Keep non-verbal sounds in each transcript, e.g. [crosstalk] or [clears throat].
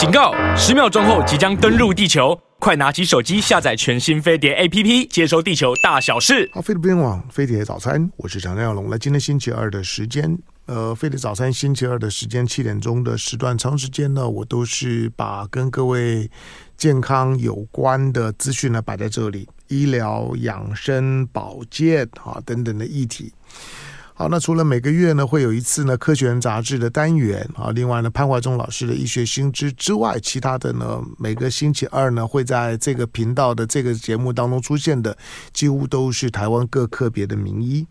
警告！十秒钟后即将登陆地球，快拿起手机下载全新飞碟 APP，接收地球大小事。好，飞碟联网，飞碟早餐，我是张亮龙。来，今天星期二的时间，呃，飞碟早餐星期二的时间七点钟的时段，长时间呢，我都是把跟各位健康有关的资讯呢摆在这里，医疗、养生、保健啊等等的议题。好，那除了每个月呢会有一次呢《科学人》杂志的单元啊，另外呢潘怀忠老师的医学新知之外，其他的呢每个星期二呢会在这个频道的这个节目当中出现的，几乎都是台湾各科别的名医。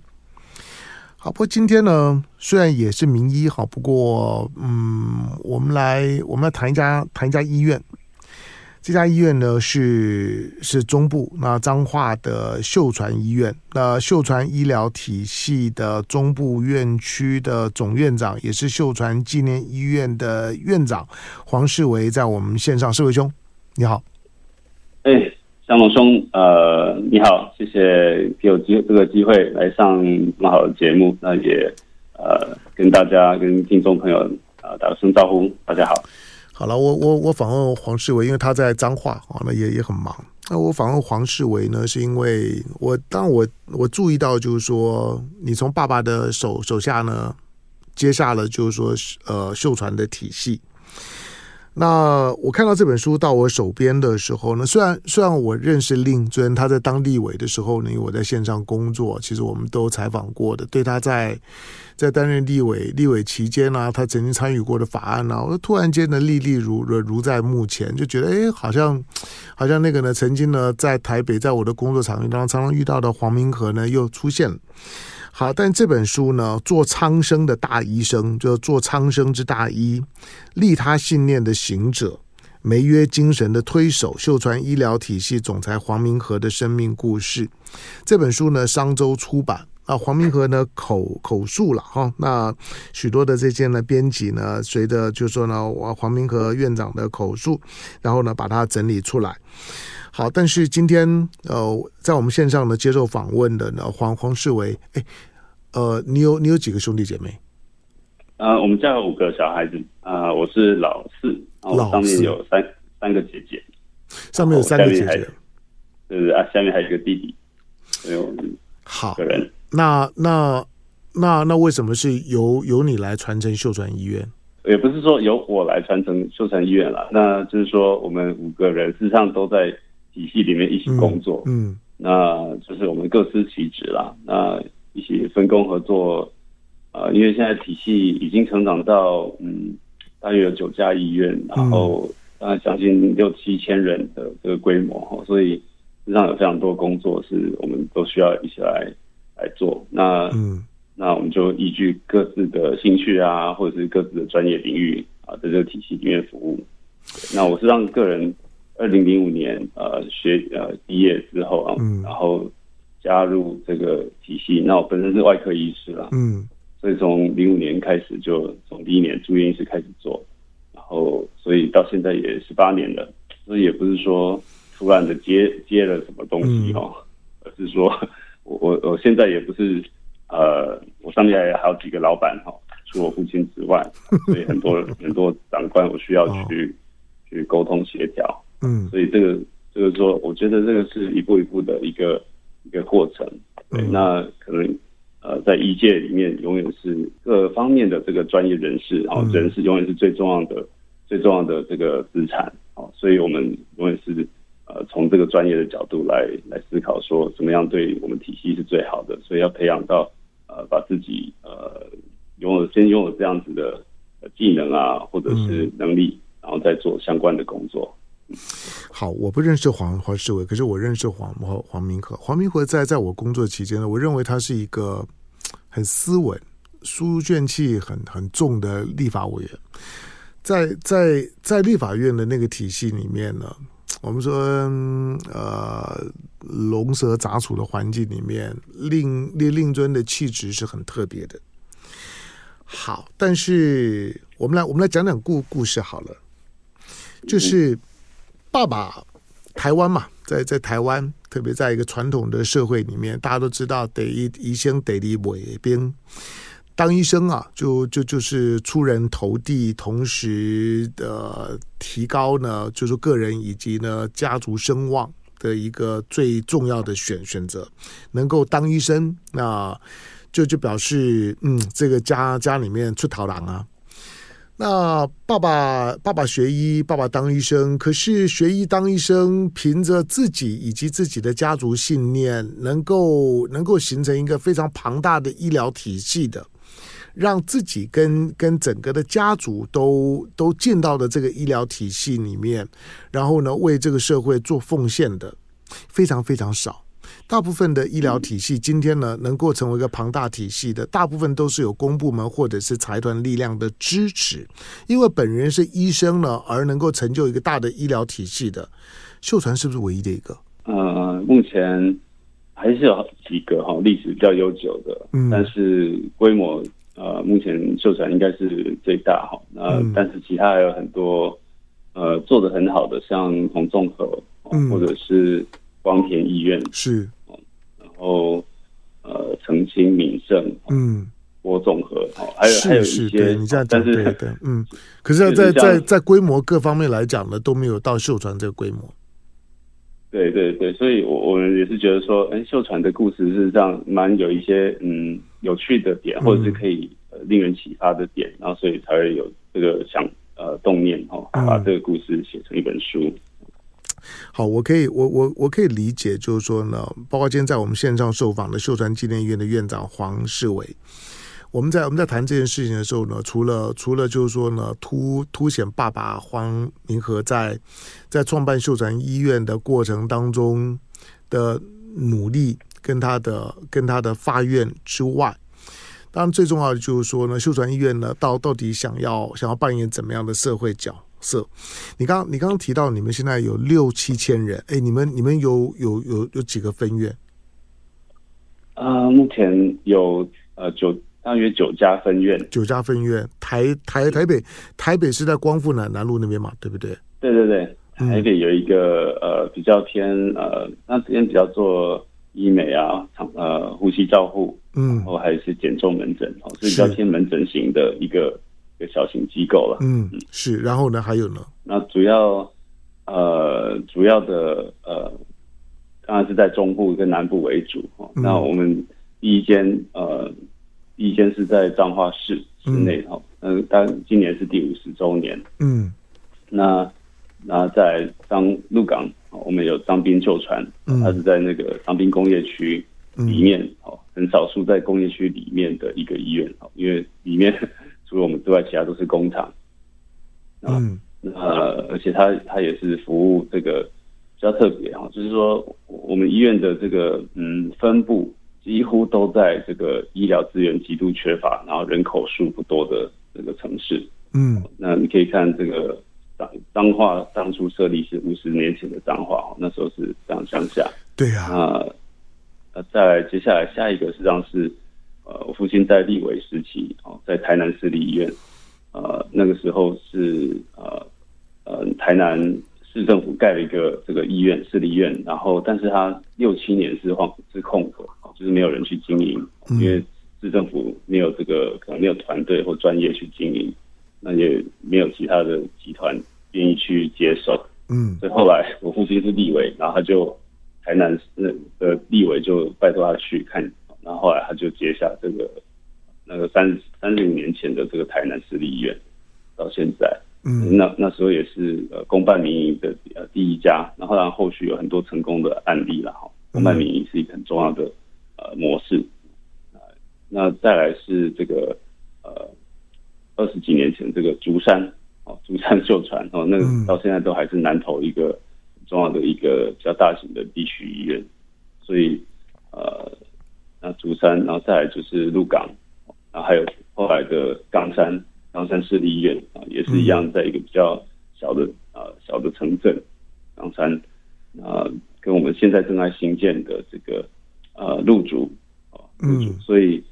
好，不过今天呢虽然也是名医，好，不过嗯，我们来我们来谈一家谈一家医院。这家医院呢是是中部那彰化的秀传医院，那秀传医疗体系的中部院区的总院长，也是秀传纪念医院的院长黄世维，在我们线上，世维兄，你好。哎，香龙兄，呃，你好，谢谢给我机这个机会来上这么好的节目，那也呃跟大家跟听众朋友啊、打个声招呼，大家好。好了，我我我访问黄世伟，因为他在彰化啊，那也也很忙。那我访问黄世伟呢，是因为我当我我注意到，就是说你从爸爸的手手下呢接下了，就是说呃秀传的体系。那我看到这本书到我手边的时候呢，虽然虽然我认识令尊，他在当立委的时候呢，我在线上工作，其实我们都采访过的，对他在在担任立委立委期间呢、他曾经参与过的法案呢、我突然间呢历历如如如在目前，就觉得哎，好像好像那个呢，曾经呢在台北，在我的工作场域当中常常遇到的黄明和呢又出现了。好，但这本书呢，做苍生的大医生，就是做苍生之大医，利他信念的行者，梅约精神的推手，秀传医疗体系总裁黄明和的生命故事。这本书呢，商周出版。啊，黄明和呢口口述了哈，那许多的这些呢编辑呢，随着就说呢，我黄明和院长的口述，然后呢把它整理出来。好，但是今天呃，在我们线上呢接受访问的呢，黄黄世维，哎，呃，你有你有几个兄弟姐妹？呃，我们家有五个小孩子啊、呃，我是老四，然后上面有三三个姐姐，上面有三个姐姐，对啊，下面还有一个弟弟，所以我们好个人。那那那那为什么是由由你来传承秀传医院？也不是说由我来传承秀传医院了，那就是说我们五个人事实上都在。体系里面一起工作，嗯，嗯，那就是我们各司其职啦。那一起分工合作，呃，因为现在体系已经成长到，嗯，大约有九家医院，然后当然将近六七千人的这个规模哈，所以实际上有非常多工作是我们都需要一起来来做。那，嗯，那我们就依据各自的兴趣啊，或者是各自的专业领域啊，在这个体系里面服务。那我是让个人。二零零五年，呃，学呃毕业之后啊，嗯，然后加入这个体系。那我本身是外科医师啦，嗯，所以从零五年开始就从第一年住院医师开始做，然后所以到现在也十八年了。所以也不是说突然的接接了什么东西哦，嗯，而是说我我我现在也不是呃，我上面还有好几个老板哈，除我父亲之外，所以很多 [laughs] 很多长官我需要去，哦，去沟通协调。嗯，所以这个就是说，我觉得这个是一步一步的一个一个过程。对，那可能呃，在医界里面，永远是各方面的这个专业人士，然后人是永远是最重要的、最重要的这个资产。哦，所以我们永远是呃，从这个专业的角度来来思考，说怎么样对我们体系是最好的。所以要培养到呃，把自己呃拥有先拥有这样子的技能啊，或者是能力，然后再做相关的工作。[laughs] 好，我不认识黄黄世伟，可是我认识黄黄黄明和。黄明和在在我工作期间呢，我认为他是一个很斯文、书卷气很很重的立法委员。在在在立法院的那个体系里面呢，我们说呃龙蛇杂处的环境里面，令令令尊的气质是很特别的。好，但是我们来我们来讲讲故故事好了，就是。爸爸，台湾嘛，在在台湾，特别在一个传统的社会里面，大家都知道得一一生得离尾兵，当医生啊，就就就是出人头地，同时的提高呢，就是个人以及呢家族声望的一个最重要的选选择。能够当医生，那就就表示嗯，这个家家里面出头狼啊。那爸爸爸爸学医，爸爸当医生，可是学医当医生，凭着自己以及自己的家族信念，能够能够形成一个非常庞大的医疗体系的，让自己跟跟整个的家族都都进到了这个医疗体系里面，然后呢，为这个社会做奉献的，非常非常少。大部分的医疗体系今天呢，能够成为一个庞大体系的，大部分都是有公部门或者是财团力量的支持。因为本人是医生呢，而能够成就一个大的医疗体系的，秀传是不是唯一的一个？呃，目前还是有几个哈，历史比较悠久的，嗯，但是规模呃，目前秀传应该是最大哈。那但是其他还有很多呃做的很好的，像同综合，嗯，或者是光田医院是。然后，呃，澄清民生，嗯，国综合，哦，还有还有一些，你这样讲，对对，嗯，[laughs] 可是，在在在规模各方面来讲呢，都没有到秀传这个规模。对对对，所以我我们也是觉得说，哎，秀传的故事是这样，蛮有一些嗯有趣的点，或者是可以呃令人启发的点，然后所以才会有这个想呃动念哦，把这个故事写成一本书。好，我可以，我我我可以理解，就是说呢，包括今天在我们线上受访的秀传纪念医院的院长黄世伟，我们在我们在谈这件事情的时候呢，除了除了就是说呢，凸凸显爸爸黄明和在在创办秀传医院的过程当中的努力，跟他的跟他的发愿之外，当然最重要的就是说呢，秀传医院呢，到到底想要想要扮演怎么样的社会角色，你刚你刚刚提到你们现在有六七千人，哎，你们你们有有有有几个分院？啊、呃，目前有呃九大约九家分院，九家分院。台台台北台北是在光复南南路那边嘛，对不对？对对对，台北有一个、嗯、呃比较偏呃那这边比较做医美啊，呃呼吸照护，嗯，然后还是减重门诊哦，是比较偏门诊型的一个。一个小型机构了，嗯，是，然后呢，还有呢？那主要，呃，主要的，呃，当然是在中部跟南部为主。嗯、那我们第一间，呃，第一间是在彰化市市内哈，嗯，当、呃、今年是第五十周年，嗯，那那在彰鹿港，我们有彰滨秀传，它是在那个彰滨工业区里面，哦、嗯，很少数在工业区里面的一个医院，因为里面。除了我们之外，其他都是工厂。嗯，呃，而且它它也是服务这个比较特别哈，就是说我们医院的这个嗯分布几乎都在这个医疗资源极度缺乏，然后人口数不多的这个城市。嗯，那你可以看这个彰彰化当初设立是五十年前的彰化，那时候是这样乡下。对啊。那那再接下来下一个实际上是。呃，我父亲在立委时期，哦，在台南市立医院，呃，那个时候是呃呃台南市政府盖了一个这个医院，市立医院，然后但是他六七年是空是空的，就是没有人去经营，因为市政府没有这个可能没有团队或专业去经营，那也没有其他的集团愿意去接手，嗯，所以后来我父亲是立委，然后他就台南市的立委就拜托他去看。然后后来他就接下这个那个三三十五年前的这个台南市立医院，到现在，嗯，那那时候也是呃公办民营的呃第一家，然后然后后续有很多成功的案例了哈，公办民营是一个很重要的呃模式，呃，那再来是这个呃二十几年前这个竹山哦竹山秀传哦，那个到现在都还是南投一个很重要的一个比较大型的地区医院，所以竹山，然后再来就是鹿港，然后还有后来的冈山，冈山市立医院啊，也是一样，在一个比较小的啊小的城镇，冈山啊，跟我们现在正在新建的这个呃鹿竹啊，鹿竹，所以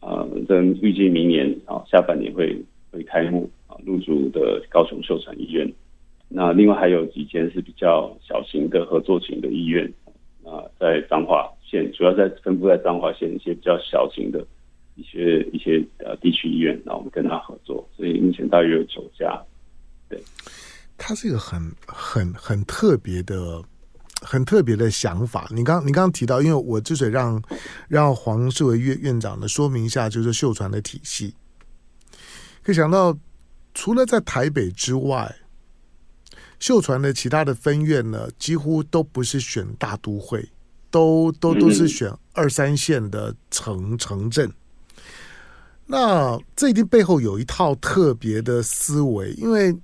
啊，等预计明年啊下半年会会开幕啊，鹿竹的高雄秀传医院，那另外还有几间是比较小型的合作型的医院啊，在彰化县主要在分布在彰化县一些比较小型的一些一些呃地区医院，那我们跟他合作，所以目前大约有九家。对，他是一个很很很特别的、很特别的想法。你刚你刚刚提到，因为我之所以让让黄世维院院长呢说明一下，就是秀传的体系，可以想到，除了在台北之外，秀传的其他的分院呢，几乎都不是选大都会。都都都是选二三线的城城镇，那这一定背后有一套特别的思维，因为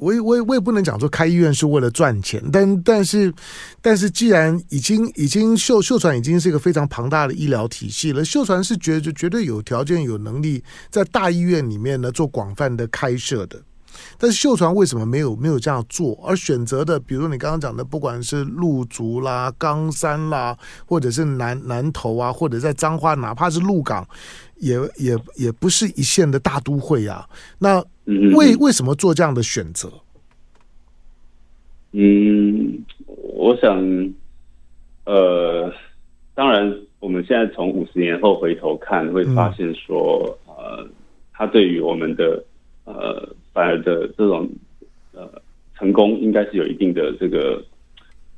我也我也我也不能讲说开医院是为了赚钱，但但是但是既然已经已经秀秀传已经是一个非常庞大的医疗体系了，秀传是绝就绝对有条件有能力在大医院里面呢做广泛的开设的。但是秀传为什么没有没有这样做，而选择的，比如你刚刚讲的，不管是路竹啦、冈山啦，或者是南南投啊，或者在彰化，哪怕是鹿港，也也也不是一线的大都会啊。那为为什么做这样的选择？嗯，我想，呃，当然，我们现在从五十年后回头看，会发现说，嗯、呃，他对于我们的呃。反而的这种呃成功，应该是有一定的这个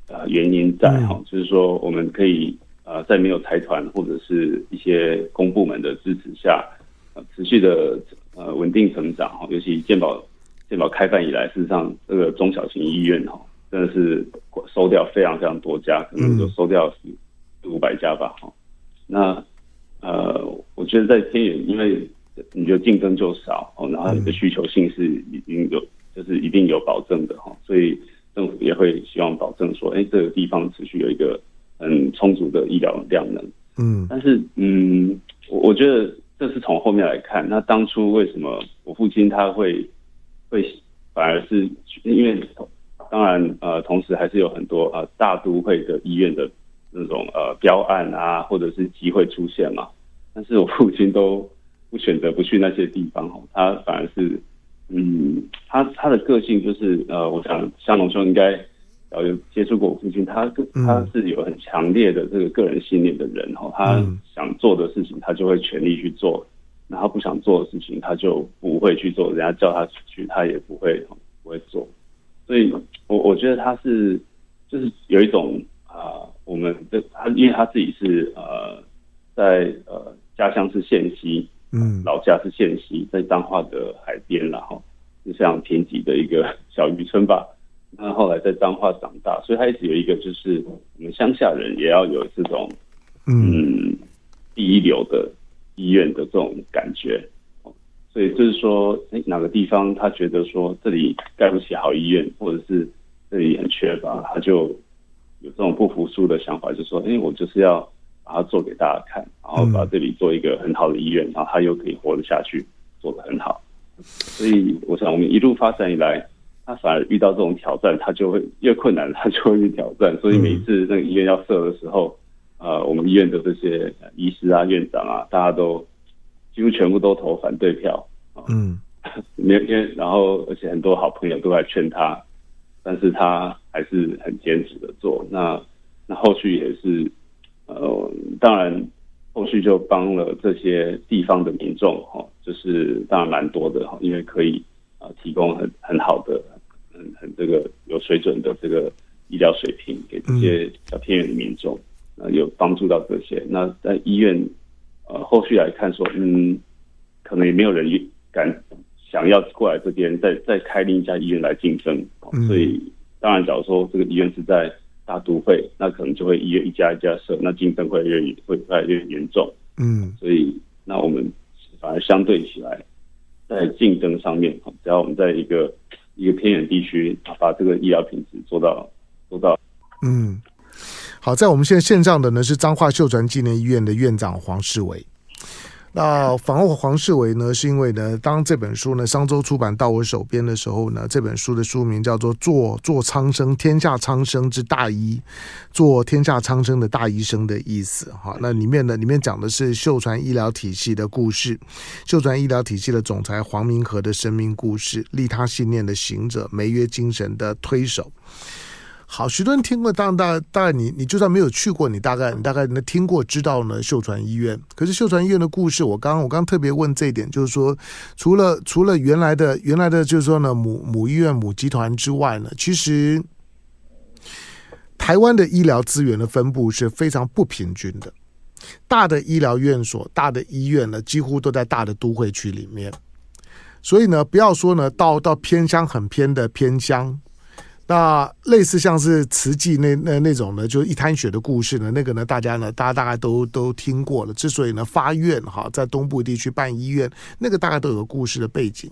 呃原因在哈，就是说我们可以呃在没有财团或者是一些公部门的支持下，呃持续的呃稳定成长哈，尤其健保健保开办以来，事实上这个中小型医院哈真的是收掉非常非常多家，可能就收掉四五百家吧哈。那呃，我觉得在偏远，因为你觉得竞争就少哦，然后你的需求性是已经有，就是一定有保证的哈，所以政府也会希望保证说，哎，这个地方持续有一个很充足的医疗量能。嗯，但是嗯，我我觉得这是从后面来看，那当初为什么我父亲他会会反而是因为当然呃，同时还是有很多呃大都会的医院的那种呃标案啊，或者是机会出现嘛，但是我父亲都。不选择不去那些地方，他反而是，嗯，他他的个性就是，呃，我想香农兄应该有接触过我父亲，他他是有很强烈的这个个人信念的人，哈，他想做的事情他就会全力去做，然后不想做的事情他就不会去做，人家叫他去他也不会不会做，所以我我觉得他是就是有一种啊、呃，我们的他因为他自己是呃在呃家乡是县西。嗯，老家是县西，在彰化的海边，然后就像偏僻的一个 [laughs] 小渔村吧。那后来在彰化长大，所以他一直有一个，就是我们乡下人也要有这种嗯第一流的医院的这种感觉。所以就是说，哎，哪个地方他觉得说这里盖不起好医院，或者是这里很缺乏，他就有这种不服输的想法，就说，哎，我就是要。把它做给大家看，然后把这里做一个很好的医院，然后他又可以活得下去，做得很好。所以我想，我们一路发展以来，他反而遇到这种挑战，他就会越困难，他就会越挑战。所以每一次那个医院要设的时候，呃，我们医院的这些医师啊、院长啊，大家都几乎全部都投反对票。嗯，[laughs] 没有，因为然后而且很多好朋友都来劝他，但是他还是很坚持的做。那那后续也是。呃，当然，后续就帮了这些地方的民众哈，就是当然蛮多的哈，因为可以啊提供很很好的、很很这个有水准的这个医疗水平给这些小偏远的民众，呃，有帮助到这些。那在医院呃后续来看说，嗯，可能也没有人敢想要过来这边再再开另一家医院来竞争，所以当然，假如说这个医院是在。大都会，那可能就会一一家一家设，那竞争会越会越来越严重。嗯，所以那我们反而相对起来，在竞争上面，只要我们在一个一个偏远地区，把这个医疗品质做到做到。嗯，好，在我们现在线上的呢是彰化秀传纪念医院的院长黄世维。那访问黄世伟呢，是因为呢，当这本书呢商周出版到我手边的时候呢，这本书的书名叫做《做做苍生天下苍生之大医》，做天下苍生的大医生的意思哈。那里面呢，里面讲的是秀传医疗体系的故事，秀传医疗体系的总裁黄明和的生命故事，利他信念的行者，梅约精神的推手。好，许多人听过，当然，当然，你你就算没有去过，你大概你大概能听过知道呢。秀传医院，可是秀传医院的故事，我刚我刚特别问这一点，就是说，除了除了原来的原来的，就是说呢，母母医院母集团之外呢，其实台湾的医疗资源的分布是非常不平均的。大的医疗院所、大的医院呢，几乎都在大的都会区里面，所以呢，不要说呢，到到偏乡很偏的偏乡。那类似像是慈济那那那种呢，就一滩血的故事呢，那个呢，大家呢，大家大概都都听过了。之所以呢发愿哈，在东部地区办医院，那个大概都有个故事的背景。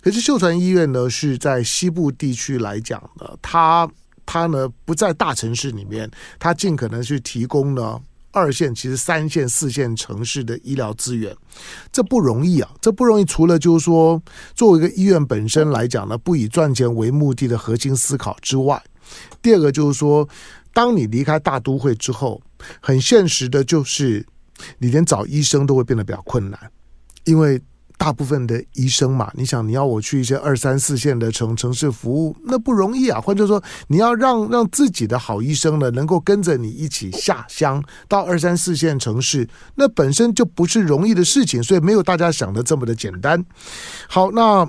可是秀传医院呢，是在西部地区来讲的，它它呢不在大城市里面，它尽可能去提供呢。二线其实三线四线城市的医疗资源，这不容易啊！这不容易。除了就是说，作为一个医院本身来讲呢，不以赚钱为目的的核心思考之外，第二个就是说，当你离开大都会之后，很现实的就是，你连找医生都会变得比较困难，因为。大部分的医生嘛，你想你要我去一些二三四线的城城市服务，那不容易啊。或者说，你要让让自己的好医生呢，能够跟着你一起下乡到二三四线城市，那本身就不是容易的事情，所以没有大家想的这么的简单。好，那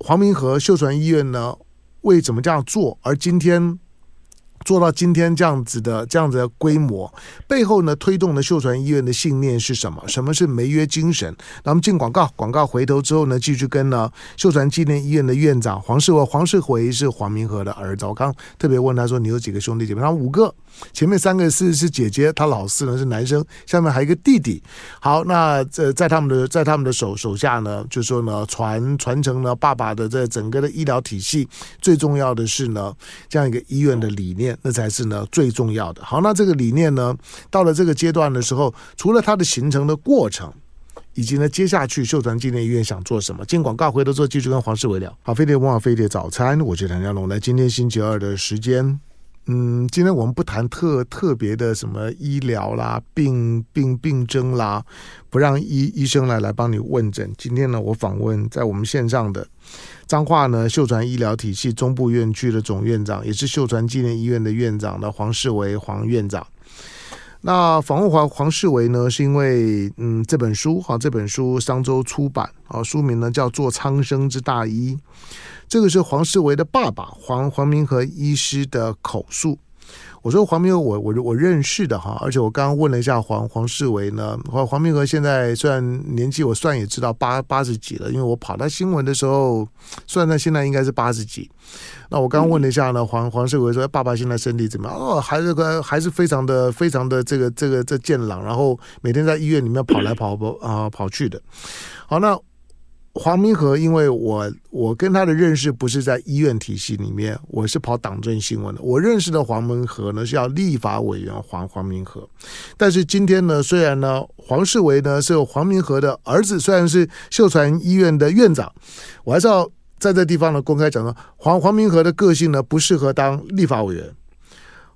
黄明和秀传医院呢，为怎么这样做？而今天。做到今天这样子的这样子的规模，背后呢推动的秀传医院的信念是什么？什么是梅约精神？那我们进广告，广告回头之后呢，继续跟呢秀传纪念医院的院长黄世伟，黄世回是黄明和的儿子。我刚特别问他说：“你有几个兄弟姐妹？”他说五个，前面三个是是姐姐，他老四呢是男生，下面还有一个弟弟。好，那这在他们的在他们的手手下呢，就说呢传传承了爸爸的这整个的医疗体系，最重要的是呢这样一个医院的理念。那才是呢最重要的。好，那这个理念呢，到了这个阶段的时候，除了它的形成的过程，以及呢接下去秀传纪念医院想做什么，进广告回头之后继续跟黄世伟聊。好，飞碟文化飞碟早餐，我是谭家龙。来，今天星期二的时间，嗯，今天我们不谈特特别的什么医疗啦、病病病症啦，不让医医生来来帮你问诊。今天呢，我访问在我们线上的。彰化呢，秀传医疗体系中部院区的总院长，也是秀传纪念医院的院长的黄世维黄院长。那访问黄黄世维呢，是因为嗯，这本书哈，这本书商周出版啊，书名呢叫做《苍生之大医》，这个是黄世维的爸爸黄黄明和医师的口述。我说黄明和我，我我认识的哈，而且我刚刚问了一下黄黄世维呢，黄黄明和现在虽然年纪我算也知道八八十几了，因为我跑他新闻的时候，算他现在应该是八十几。那我刚刚问了一下呢，黄黄世维说爸爸现在身体怎么样？哦，还是个还是非常的非常的这个这个这健朗，然后每天在医院里面跑来跑跑啊跑去的。好，那。黄明和，因为我我跟他的认识不是在医院体系里面，我是跑党政新闻的。我认识的黄明和呢，是要立法委员黄黄明和。但是今天呢，虽然呢黄世维呢是有黄明和的儿子，虽然是秀传医院的院长，我还是要在这地方呢公开讲说，黄黄明和的个性呢不适合当立法委员。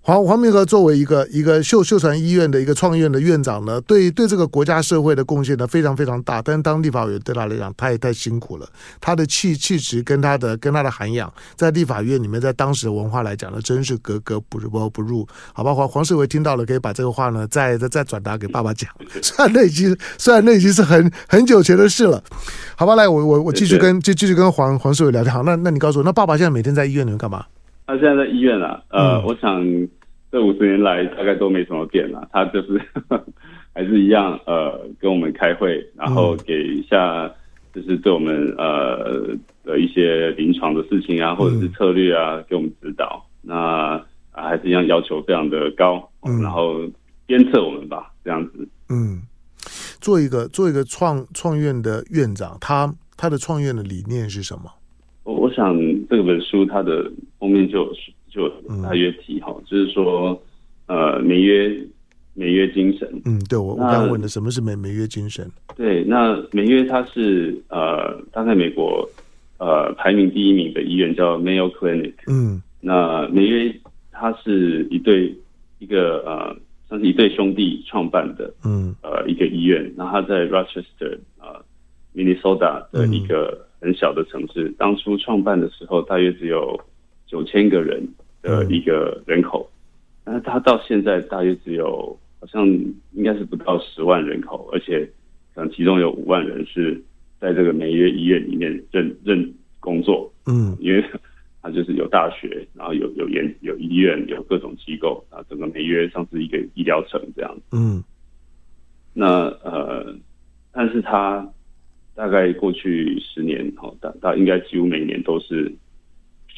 黄黄明和作为一个一个秀秀传医院的一个创院的院长呢，对对这个国家社会的贡献呢非常非常大，但是当立法委员对他来讲他也太辛苦了，他的气气质跟他的跟他的涵养，在立法院里面，在当时的文化来讲呢，真是格格不不不入。好吧，黄黄世伟听到了，可以把这个话呢再再再转达给爸爸讲。[laughs] 虽然那已经虽然那已经是很很久前的事了。好吧，来我我我继续跟继继续跟黄黄世伟聊天。好，那那你告诉我，那爸爸现在每天在医院里面干嘛？他现在在医院啊，呃，嗯、我想。这五十年来大概都没什么变了，他就是 [laughs] 还是一样，呃，跟我们开会，然后给一下，就是对我们呃的一些临床的事情啊，或者是策略啊，给我们指导。那、啊、还是一样要求非常的高，嗯、然后鞭策我们吧，这样子。嗯，做一个做一个创创院的院长，他他的创院的理念是什么？我我想这本书它的封面就有。就大约提哈，嗯、就是说，呃，美约美约精神。嗯，对我我刚问的什么是美美约精神？对，那美约它是呃，它在美国呃排名第一名的医院叫 Mayo Clinic。嗯，那美约它是一对一个呃，算是一对兄弟创办的。嗯，呃，一个医院，那他在 Rochester 啊、呃，Minnesota 的一个很小的城市。嗯、当初创办的时候，大约只有九千个人。的一个人口，但是他到现在大约只有好像应该是不到十万人口，而且可能其中有五万人是在这个梅约医院里面任任工作，嗯，因为他就是有大学，然后有有研有医院有各种机构啊，整个梅约像是一个医疗城这样，嗯，那呃，但是他大概过去十年哈，大大应该几乎每年都是。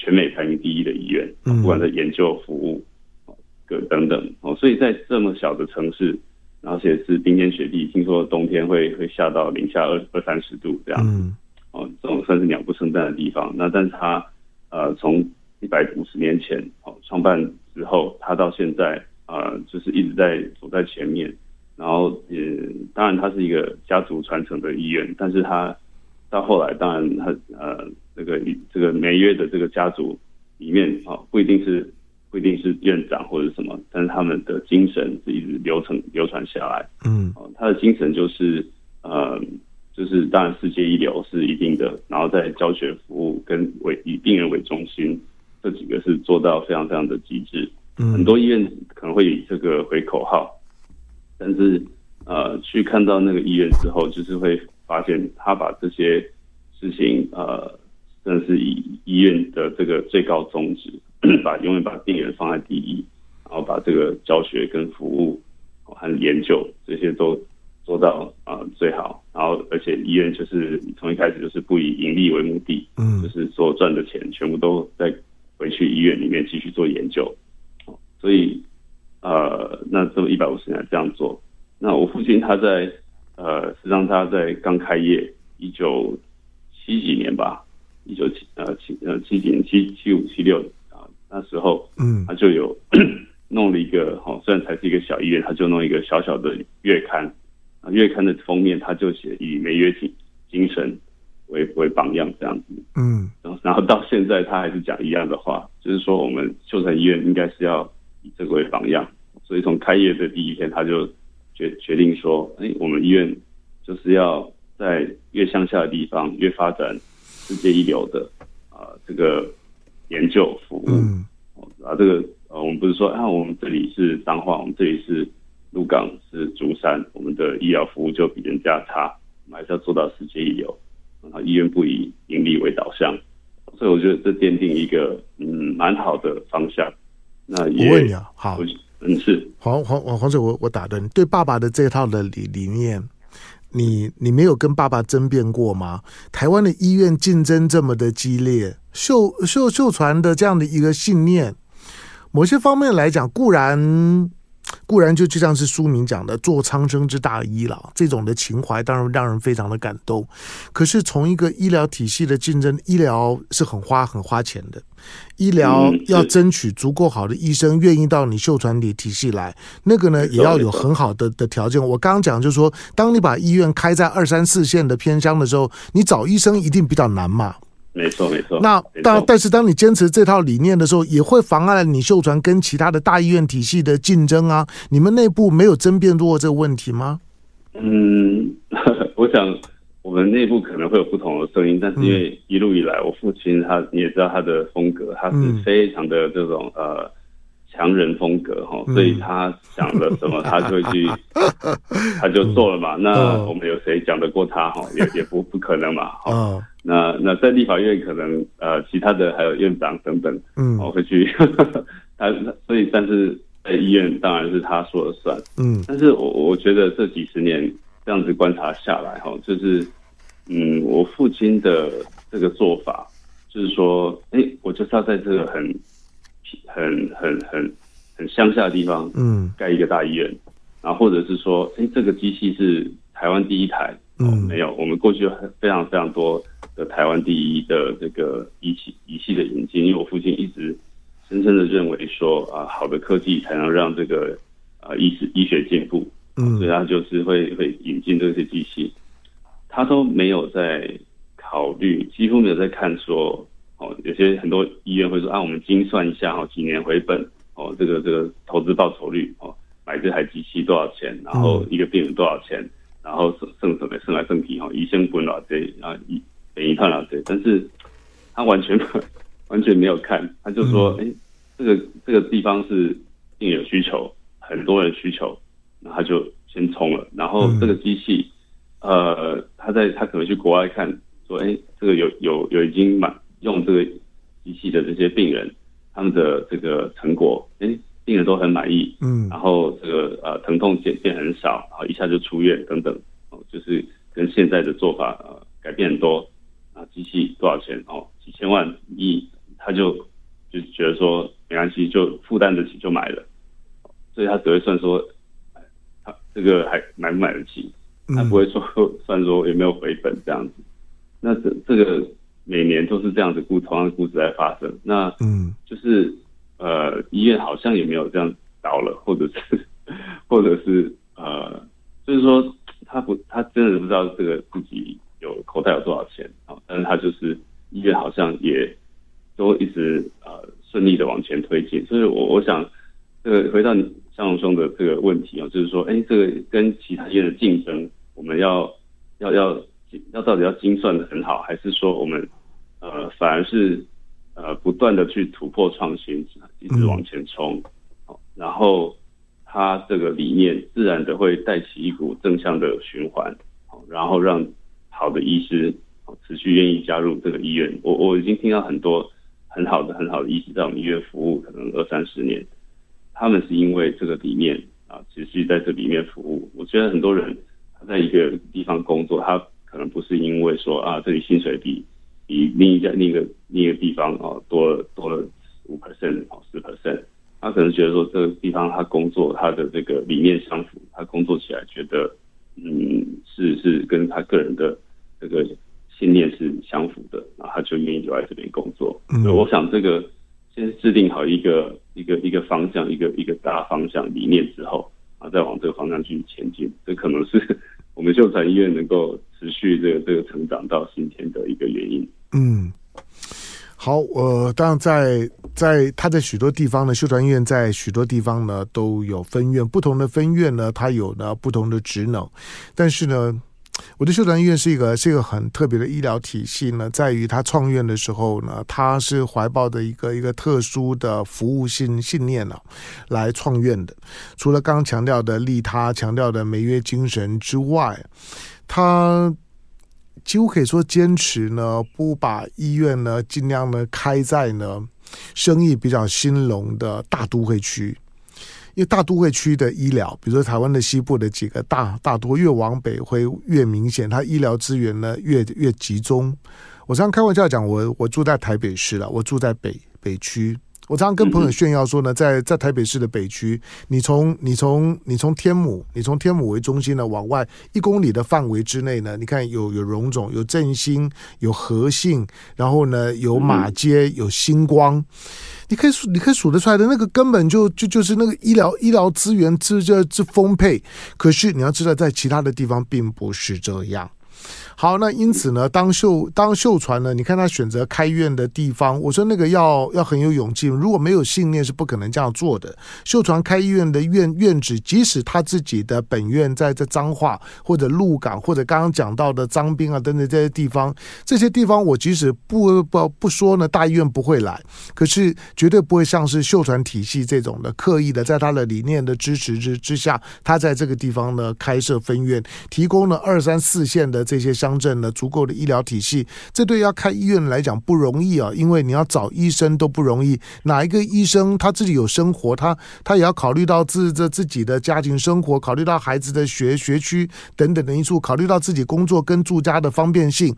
全美排名第一的医院，不管在研究、服务，各等等哦，所以在这么小的城市，然后而且是冰天雪地，听说冬天会会下到零下二二三十度这样子，哦，这种算是鸟不生蛋的地方。那但是他呃，从一百五十年前哦创办之后，他到现在呃，就是一直在走在前面。然后也当然，他是一个家族传承的医院，但是他到后来，当然他呃。这个这个梅约的这个家族里面啊，不一定是不一定是院长或者什么，但是他们的精神是一直流传流传下来。嗯，他的精神就是呃，就是当然世界一流是一定的，然后在教学服务跟为以病人为中心这几个是做到非常非常的极致。嗯，很多医院可能会以这个为口号，但是呃，去看到那个医院之后，就是会发现他把这些事情呃。真的是以医院的这个最高宗旨，[clears throat] 把永远把病人放在第一，然后把这个教学跟服务和研究这些都做到啊、呃、最好，然后而且医院就是从一开始就是不以盈利为目的，嗯，就是所赚的钱全部都在回去医院里面继续做研究，所以呃，那这么一百五十年这样做，那我父亲他在呃，实际上他在刚开业一九七几年吧。一九七呃七呃七几年七七五七六啊，那时候嗯，他就有 [clears throat] 弄了一个哈，虽然才是一个小医院，他就弄一个小小的月刊啊，月刊的封面他就写以梅约精精神为为榜样这样子，嗯，然后然后到现在他还是讲一样的话，就是说我们秀才医院应该是要以这个为榜样，所以从开业的第一天他就决决定说，哎，我们医院就是要在越乡下的地方越发展。世界一流的啊、呃，这个研究服务，嗯，啊，这个呃，我们不是说啊，我们这里是彰化，我们这里是鹿港，是竹山，我们的医疗服务就比人家差，我们还是要做到世界一流。然后医院不以盈利为导向，所以我觉得这奠定一个嗯蛮好的方向。那也我问你啊，好，嗯，是黄黄黄黄 Sir，我我打断你，对爸爸的这套的理理念。你你没有跟爸爸争辩过吗？台湾的医院竞争这么的激烈，秀秀秀传的这样的一个信念，某些方面来讲固然。固然就就像是书名讲的，做苍生之大医了，这种的情怀当然让人非常的感动。可是从一个医疗体系的竞争，医疗是很花很花钱的，医疗要争取足够好的医生愿意到你秀传体体系来，那个呢也要有很好的的条件。我刚刚讲就是说，当你把医院开在二三四线的偏乡的时候，你找医生一定比较难嘛。没错，没错。那但但是，当你坚持这套理念的时候，也会妨碍你秀传跟其他的大医院体系的竞争啊。你们内部没有争辩过这个问题吗？嗯，[laughs] 我想我们内部可能会有不同的声音，但是因为一路以来，我父亲他你也知道他的风格，他是非常的这种呃。强人风格哈，所以他想了什么，[laughs] 他就会去，他就做了嘛。那我们有谁讲得过他哈？也也不不可能嘛。哦，那那在立法院可能呃，其他的还有院长等等，嗯，我会去。他所以，但是在医院当然是他说了算。嗯，但是我我觉得这几十年这样子观察下来哈，就是嗯，我父亲的这个做法，就是说，哎，我就是要在这个很。很很很很乡下的地方，嗯，盖一个大医院，然后或者是说，哎，这个机器是台湾第一台，嗯，没有，我们过去有非常非常多的台湾第一的这个仪器仪器的引进，因为我父亲一直深深的认为说，啊，好的科技才能让这个啊医师医学进步，嗯，所以他就是会会引进这些机器，他都没有在考虑，几乎没有在看说。哦，有些很多医院会说啊，我们精算一下哦，几年回本哦，这个这个投资报酬率哦，买这台机器多少钱，然后一个病人多少钱，然后剩剩什么剩来剩去哦，医生分了这啊一等一趟了对，但是他完全 [laughs] 完全没有看，他就说哎、嗯，这个这个地方是病人有需求，很多人需求，那他就先冲了。然后这个机器，嗯、呃，他在他可能去国外看，说，哎，这个有有有已经满用这个机器的这些病人，他们的这个成果，哎，病人都很满意，嗯，然后这个呃疼痛减变很少，然后一下就出院等等，哦，就是跟现在的做法呃改变很多。啊，机器多少钱？哦，几千万、亿，他就就觉得说没关系，就负担得起就买了，所以他只会算说，他这个还买不买得起，他不会说算说有没有回本这样子。那这这个每年都是这样子故同样的故事在发生。那嗯，就是呃，医院好像也没有这样倒了，或者是或者是呃，就是说他不，他真的不知道这个自己。有口袋有多少钱啊？但是他就是医院好像也都一直呃顺利的往前推进，所以我我想这个回到你向荣兄的这个问题啊，就是说，哎，这个跟其他医院的竞争，我们要要要要到底要精算的很好，还是说我们呃反而是呃不断的去突破创新，一直往前冲，好，然后他这个理念自然的会带起一股正向的循环，然后让。好的医师，持续愿意加入这个医院。我我已经听到很多很好的很好的医师在我们医院服务，可能二三十年。他们是因为这个理念啊，持续在这里面服务。我觉得很多人他在一个地方工作，他可能不是因为说啊，这里薪水比比另一家另一个另一个地方啊多了多了五 percent 啊十 percent，他可能觉得说这个地方他工作他的这个理念相符，他工作起来觉得嗯是是跟他个人的。这个信念是相符的，然后他就愿意留在这边工作。嗯，所以我想这个先制定好一个一个一个方向，一个一个大方向理念之后，啊，再往这个方向去前进，这可能是我们秀传医院能够持续这个这个成长到今天的一个原因。嗯，好，呃，当然在在他在许多地方呢，秀传医院在许多地方呢都有分院，不同的分院呢，它有呢不同的职能，但是呢。我的秀传医院是一个是一个很特别的医疗体系呢，在于他创院的时候呢，他是怀抱的一个一个特殊的服务性信念呢、啊，来创院的。除了刚强调的利他、强调的美约精神之外，他几乎可以说坚持呢，不把医院呢尽量呢开在呢生意比较兴隆的大都会区。因为大都会区的医疗，比如说台湾的西部的几个大大都越往北会越明显，它医疗资源呢越越集中。我常常开玩笑讲，我我住在台北市了，我住在北北区。我常常跟朋友炫耀说呢，在在台北市的北区，你从你从你从天母，你从天母为中心呢，往外一公里的范围之内呢，你看有有荣总，有振兴，有和信，然后呢有马街，有星光，你可以数你可以数得出来的那个根本就就就是那个医疗医疗资源之之之丰沛。可是你要知道，在其他的地方并不是这样。好，那因此呢，当秀当秀传呢，你看他选择开院的地方，我说那个要要很有勇气，如果没有信念是不可能这样做的。秀传开医院的院院址，即使他自己的本院在这彰化或者鹿港或者刚刚讲到的彰滨啊等等这些地方，这些地方我即使不不不说呢，大医院不会来，可是绝对不会像是秀传体系这种的刻意的，在他的理念的支持之之下，他在这个地方呢开设分院，提供了二三四线的这些相。乡镇的足够的医疗体系，这对要开医院来讲不容易啊，因为你要找医生都不容易。哪一个医生他自己有生活，他他也要考虑到自这自己的家庭生活，考虑到孩子的学学区等等的因素，考虑到自己工作跟住家的方便性。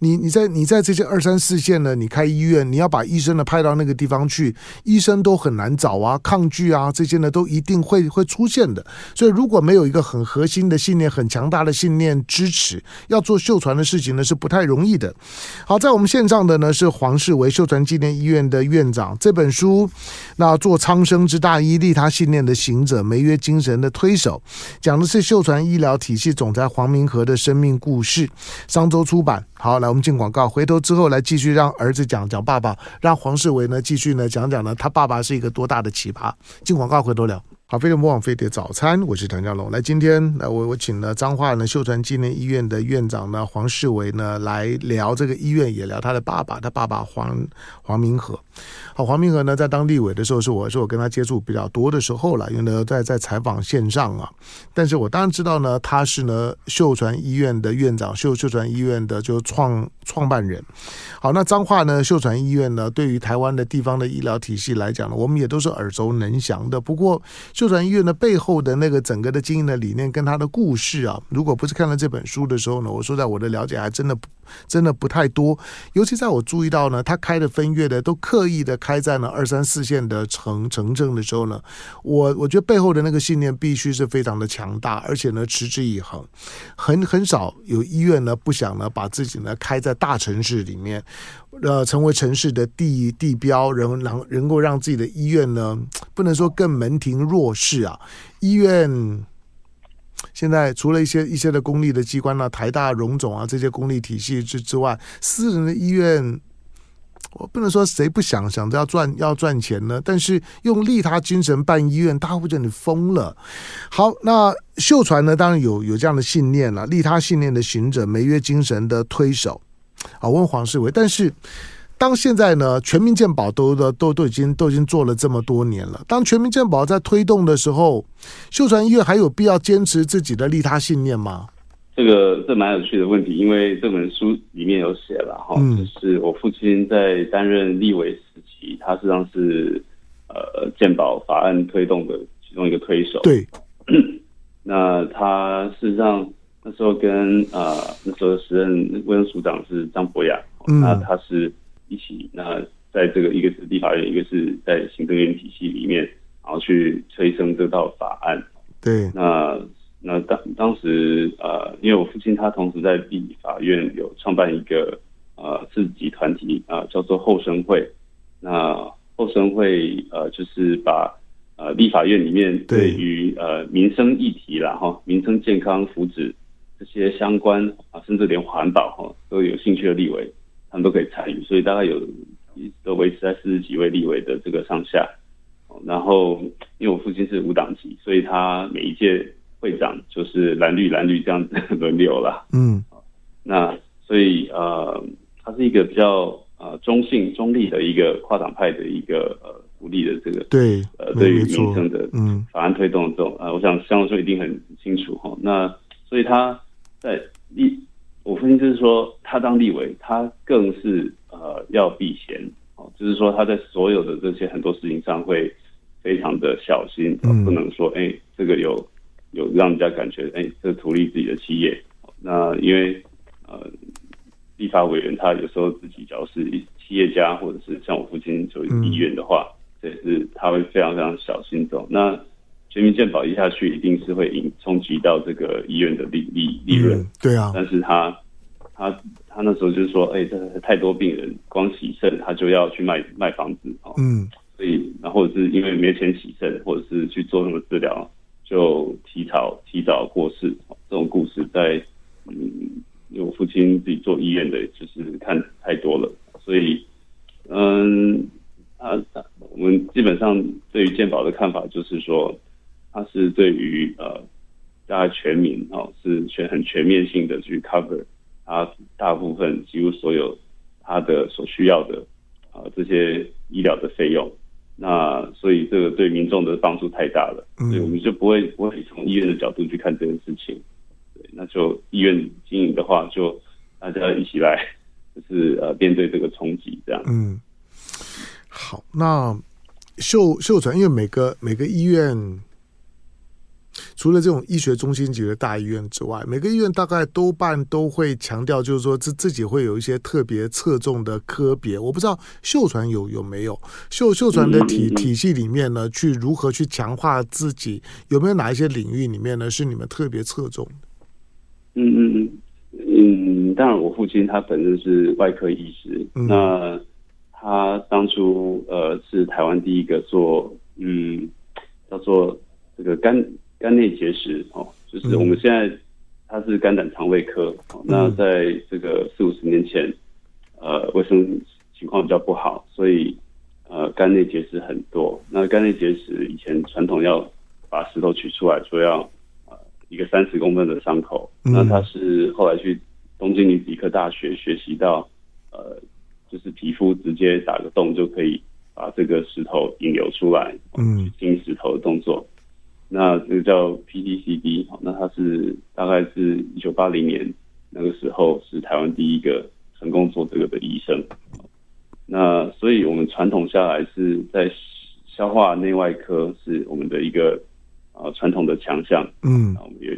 你你在你在这些二三四线呢，你开医院，你要把医生呢派到那个地方去，医生都很难找啊，抗拒啊，这些呢都一定会会出现的。所以如果没有一个很核心的信念，很强大的信念支持，要做秀。秀传的事情呢是不太容易的。好，在我们线上的呢是黄世维秀传纪念医院的院长。这本书，那做苍生之大医，利他信念的行者，梅约精神的推手，讲的是秀传医疗体系总裁黄明和的生命故事。商周出版。好，来我们进广告，回头之后来继续让儿子讲讲爸爸，让黄世维呢继续呢讲讲呢他爸爸是一个多大的奇葩。进广告，回头聊。好，飞碟魔网飞碟早餐，我是唐家龙。来，今天来我我请了彰化呢秀传纪念医院的院长呢黄世维呢来聊这个医院，也聊他的爸爸，他爸爸黄黄明和。好，黄明和呢，在当立委的时候，是我是我跟他接触比较多的时候了，因为呢，在在采访线上啊。但是我当然知道呢，他是呢秀传医院的院长，秀秀传医院的就创创办人。好，那彰化呢，秀传医院呢，对于台湾的地方的医疗体系来讲呢，我们也都是耳熟能详的。不过，秀传医院的背后的那个整个的经营的理念跟他的故事啊，如果不是看了这本书的时候呢，我说在我的了解还真的。真的不太多，尤其在我注意到呢，他开的分院的都刻刻意的开在了二三四线的城城镇的时候呢，我我觉得背后的那个信念必须是非常的强大，而且呢持之以恒，很很少有医院呢不想呢把自己呢开在大城市里面，呃，成为城市的地地标，能能能够让自己的医院呢不能说更门庭若市啊，医院。现在除了一些一些的公立的机关啊，台大、荣总啊这些公立体系之之外，私人的医院，我不能说谁不想想着要赚要赚钱呢，但是用利他精神办医院，大家会觉得你疯了。好，那秀传呢，当然有有这样的信念了，利他信念的行者，梅约精神的推手。好，问黄世伟，但是。当现在呢，全民健保都都都都已经都已经做了这么多年了。当全民健保在推动的时候，秀传医院还有必要坚持自己的利他信念吗？这个这蛮有趣的问题，因为这本书里面有写了哈，嗯、就是我父亲在担任立委时期，他实际上是呃健保法案推动的其中一个推手。对，[clears throat] 那他事实上那时候跟呃那时候时任卫生署长是张博雅，嗯、那他是。一起，那在这个一个是立法院，一个是在行政院体系里面，然后去催生这套法案。对，那那当当时呃，因为我父亲他同时在立法院有创办一个呃自己团体啊、呃，叫做后生会。那后生会呃，就是把呃立法院里面对于呃民生议题啦哈，民生健康福祉这些相关啊，甚至连环保哈都有兴趣的立委。他们都可以参与，所以大概有都维持在四十几位立委的这个上下。然后，因为我父亲是无党籍，所以他每一届会长就是蓝绿蓝绿这样子 [laughs] 轮流了。嗯，那所以呃，他是一个比较呃中性中立的一个跨党派的一个呃福利的这个对呃对于民生的嗯法案推动的这种呃，我想相对说一定很清楚哈。那所以他在立。我父亲就是说，他当立委，他更是呃要避嫌哦，就是说他在所有的这些很多事情上会非常的小心，不能说哎、欸、这个有有让人家感觉哎、欸、这个图利自己的企业，那因为呃立法委员他有时候自己只要是企业家，或者是像我父亲就医院的话，这也是他会非常非常小心走。那全民健保一下去，一定是会引冲击到这个医院的利利利润、嗯。对啊，但是他他他那时候就是说，哎、欸，这太多病人，光洗肾他就要去卖卖房子哦。嗯，所以然后是因为没钱洗肾，或者是去做什么治疗，就提早提早过世。这种故事在嗯，因为我父亲自己做医院的，就是看太多了，所以嗯，他我们基本上对于健保的看法就是说。它是对于呃，大家全民哦，是全很全面性的去 cover 它大部分几乎所有它的所需要的啊、这些医疗的费用，那所以这个对民众的帮助太大了，所以我们就不会不会从医院的角度去看这件事情，对，那就医院经营的话，就大家一起来，就是呃面对这个冲击这样。嗯，好，那秀秀传，因为每个每个医院。除了这种医学中心级的大医院之外，每个医院大概多半都会强调，就是说自自己会有一些特别侧重的科别。我不知道秀传有有没有秀秀传的体体系里面呢，去如何去强化自己？有没有哪一些领域里面呢，是你们特别侧重的？嗯嗯嗯嗯，当然，我父亲他本身是外科医师，嗯、那他当初呃是台湾第一个做嗯叫做这个肝。肝内结石哦，就是我们现在它是肝胆肠胃科，嗯、那在这个四五十年前，呃，卫生情况比较不好，所以呃，肝内结石很多。那肝内结石以前传统要把石头取出来，说要呃一个三十公分的伤口，嗯、那他是后来去东京女子医科大学学习到，呃，就是皮肤直接打个洞就可以把这个石头引流出来，嗯，清石头的动作。那这个叫 PTCD，那它是大概是一九八零年那个时候是台湾第一个成功做这个的医生。那所以我们传统下来是在消化内外科是我们的一个啊传统的强项，嗯，我们有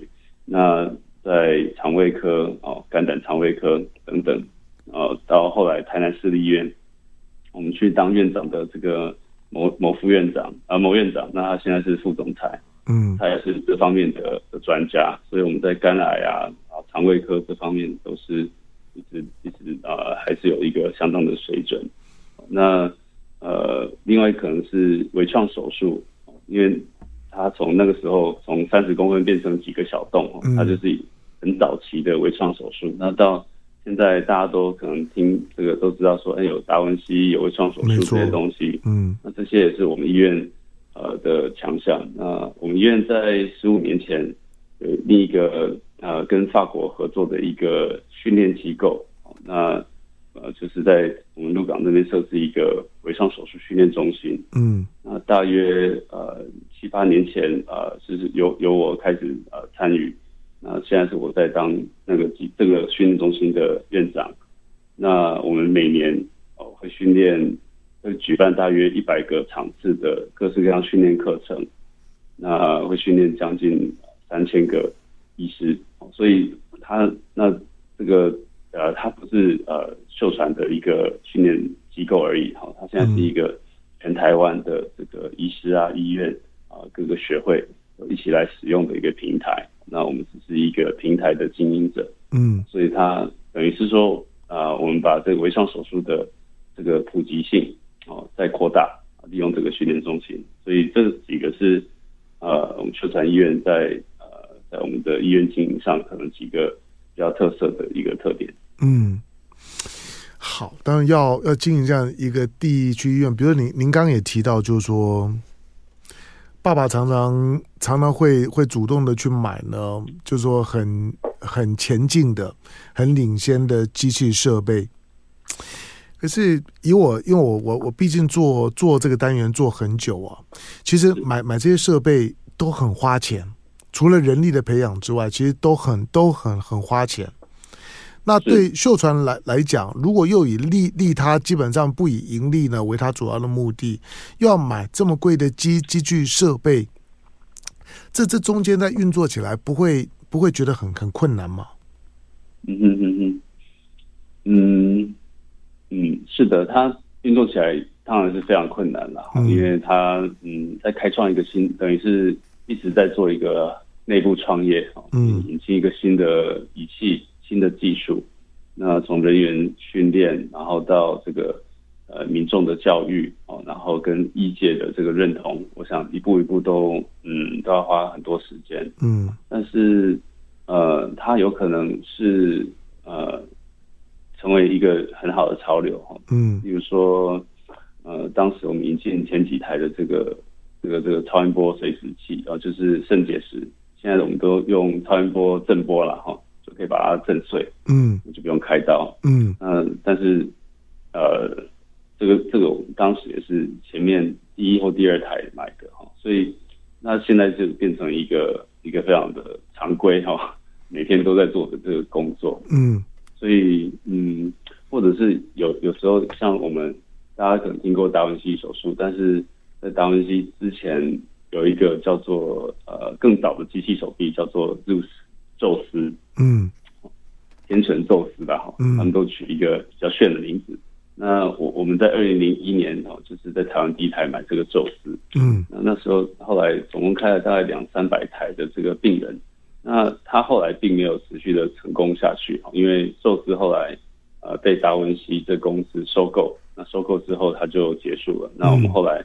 那在肠胃科啊肝胆肠胃科等等，呃到后来台南市立医院，我们去当院长的这个某某副院长啊某院长，那他现在是副总裁。嗯，他也是这方面的的专家，所以我们在肝癌啊、啊肠胃科这方面都是一直一直啊，还是有一个相当的水准。那呃，另外可能是微创手术，因为他从那个时候从三十公分变成几个小洞，他就是很早期的微创手术。那到现在大家都可能听这个都知道说，哎，有达文西，有微创手术这些东西，嗯，那这些也是我们医院。呃的强项。那我们医院在十五年前有另一个呃跟法国合作的一个训练机构，那呃就是在我们鹿港那边设置一个微创手术训练中心。嗯，那大约呃七八年前呃就是由由我开始呃参与，那现在是我在当那个这个训练中心的院长。那我们每年哦会训练。会举办大约一百个场次的各式各样训练课程，那会训练将近三千个医师，所以他那这个呃，他不是呃秀传的一个训练机构而已哈，他现在是一个全台湾的这个医师啊、医院啊、各个学会一起来使用的一个平台。那我们只是一个平台的经营者，嗯，所以他等于是说啊、呃，我们把这个微创手术的这个普及性。哦，再扩大利用这个训练中心，所以这几个是呃，我们秀传医院在呃，在我们的医院经营上可能几个比较特色的一个特点。嗯，好，当然要要经营这样一个地区医院，比如您您刚刚也提到，就是说，爸爸常常常常会会主动的去买呢，就是说很很前进的、很领先的机器设备。可是以我，因为我我我毕竟做做这个单元做很久啊，其实买买这些设备都很花钱，除了人力的培养之外，其实都很都很很花钱。那对秀传来来讲，如果又以利利他基本上不以盈利呢为他主要的目的，又要买这么贵的机机具设备，这这中间在运作起来不会不会觉得很很困难吗？嗯嗯嗯嗯嗯。嗯，是的，它运作起来当然是非常困难了，嗯、因为它嗯在开创一个新，等于是一直在做一个内部创业，嗯，引进一个新的仪器、新的技术。那从人员训练，然后到这个呃民众的教育哦，然后跟医界的这个认同，我想一步一步都嗯都要花很多时间，嗯，但是呃，它有可能是呃。成为一个很好的潮流哈，嗯，比如说，呃，当时我们引进前几台的这个这个这个超音波碎石器，然后就是肾结石，现在我们都用超音波震波了哈，就可以把它震碎，嗯，就不用开刀，嗯，嗯、呃，但是呃，这个这个我们当时也是前面第一或第二台买的哈，所以那现在就变成一个一个非常的常规哈，每天都在做的这个工作，嗯。所以，嗯，或者是有有时候像我们大家可能听过达文西手术，但是在达文西之前有一个叫做呃更早的机器手臂，叫做 Zeus 宙斯，嗯，天神宙斯吧，哈，他们都取一个比较炫的名字。那我我们在二零零一年哦，就是在台湾第一台买这个宙斯，嗯，那那时候后来总共开了大概两三百台的这个病人。那他后来并没有持续的成功下去，因为寿司后来呃被达文西这公司收购，那收购之后他就结束了。那我们后来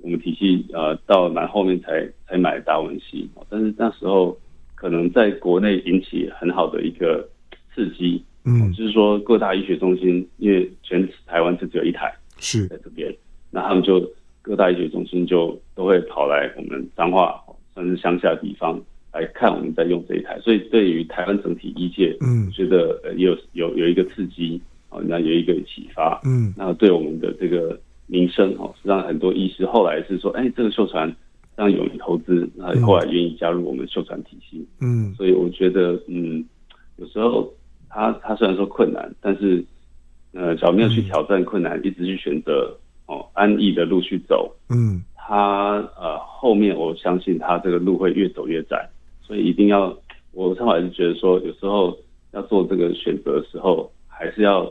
我们体系呃到蛮后面才才买达文西，但是那时候可能在国内引起很好的一个刺激，嗯，就是说各大医学中心，因为全台湾就只有一台是在这边，那他们就各大医学中心就都会跑来我们彰化，算是乡下的地方。来看我们在用这一台，所以对于台湾整体医界，嗯，觉得呃有有有一个刺激啊，那有一个启发，嗯，那对我们的这个名声哦，是让很多医师后来是说，哎，这个秀传让勇于投资，那后后来愿意加入我们秀传体系。嗯，所以我觉得，嗯，有时候他他虽然说困难，但是呃，只要没有去挑战困难，嗯、一直去选择哦安逸的路去走，嗯，他呃后面我相信他这个路会越走越窄，所以一定要，我常还是觉得说，有时候要做这个选择的时候，还是要。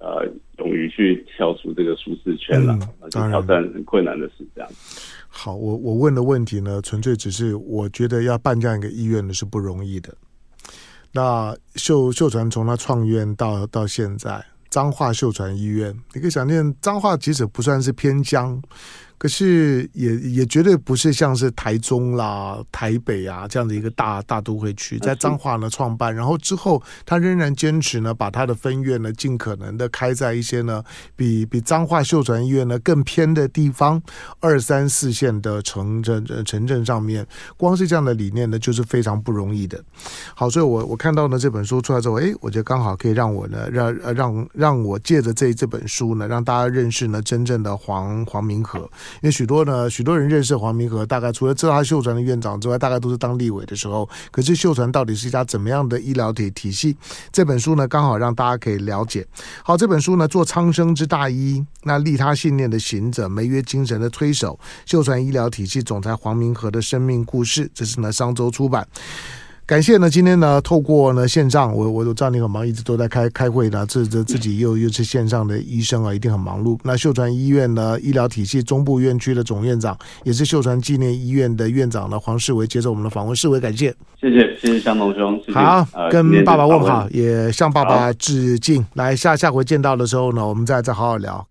呃，勇于去跳出这个舒适圈了，嗯、挑战很困难的事，这样。好，我我问的问题呢，纯粹只是我觉得要办这样一个医院呢是不容易的。那秀秀传从他创院到到现在，彰化秀传医院，你可以想见，彰化即使不算是偏乡。可是也也绝对不是像是台中啦、台北啊这样的一个大大都会区，在彰化呢创办，然后之后他仍然坚持呢，把他的分院呢尽可能的开在一些呢比比彰化秀传医院呢更偏的地方，二三四线的城镇城镇上面，光是这样的理念呢就是非常不容易的。好，所以我我看到呢这本书出来之后，哎，我觉得刚好可以让我呢让让让我借着这这本书呢，让大家认识呢真正的黄黄明和。因为许多呢，许多人认识黄明和，大概除了知道他秀传的院长之外，大概都是当立委的时候。可是秀传到底是一家怎么样的医疗体体系？这本书呢，刚好让大家可以了解。好，这本书呢，做苍生之大医，那利他信念的行者，梅约精神的推手，秀传医疗体系总裁黄明和的生命故事，这是呢商周出版。感谢呢，今天呢，透过呢线上，我我都知道你很忙，一直都在开开会的，这这自己又又是线上的医生啊，一定很忙碌。那秀传医院呢，医疗体系中部院区的总院长，也是秀传纪念医院的院长呢，黄世维接受我们的访问，世维感谢，谢谢谢谢向龙兄，谢谢好，呃、跟爸爸问好，也向爸爸致敬。来下下回见到的时候呢，我们再再好好聊。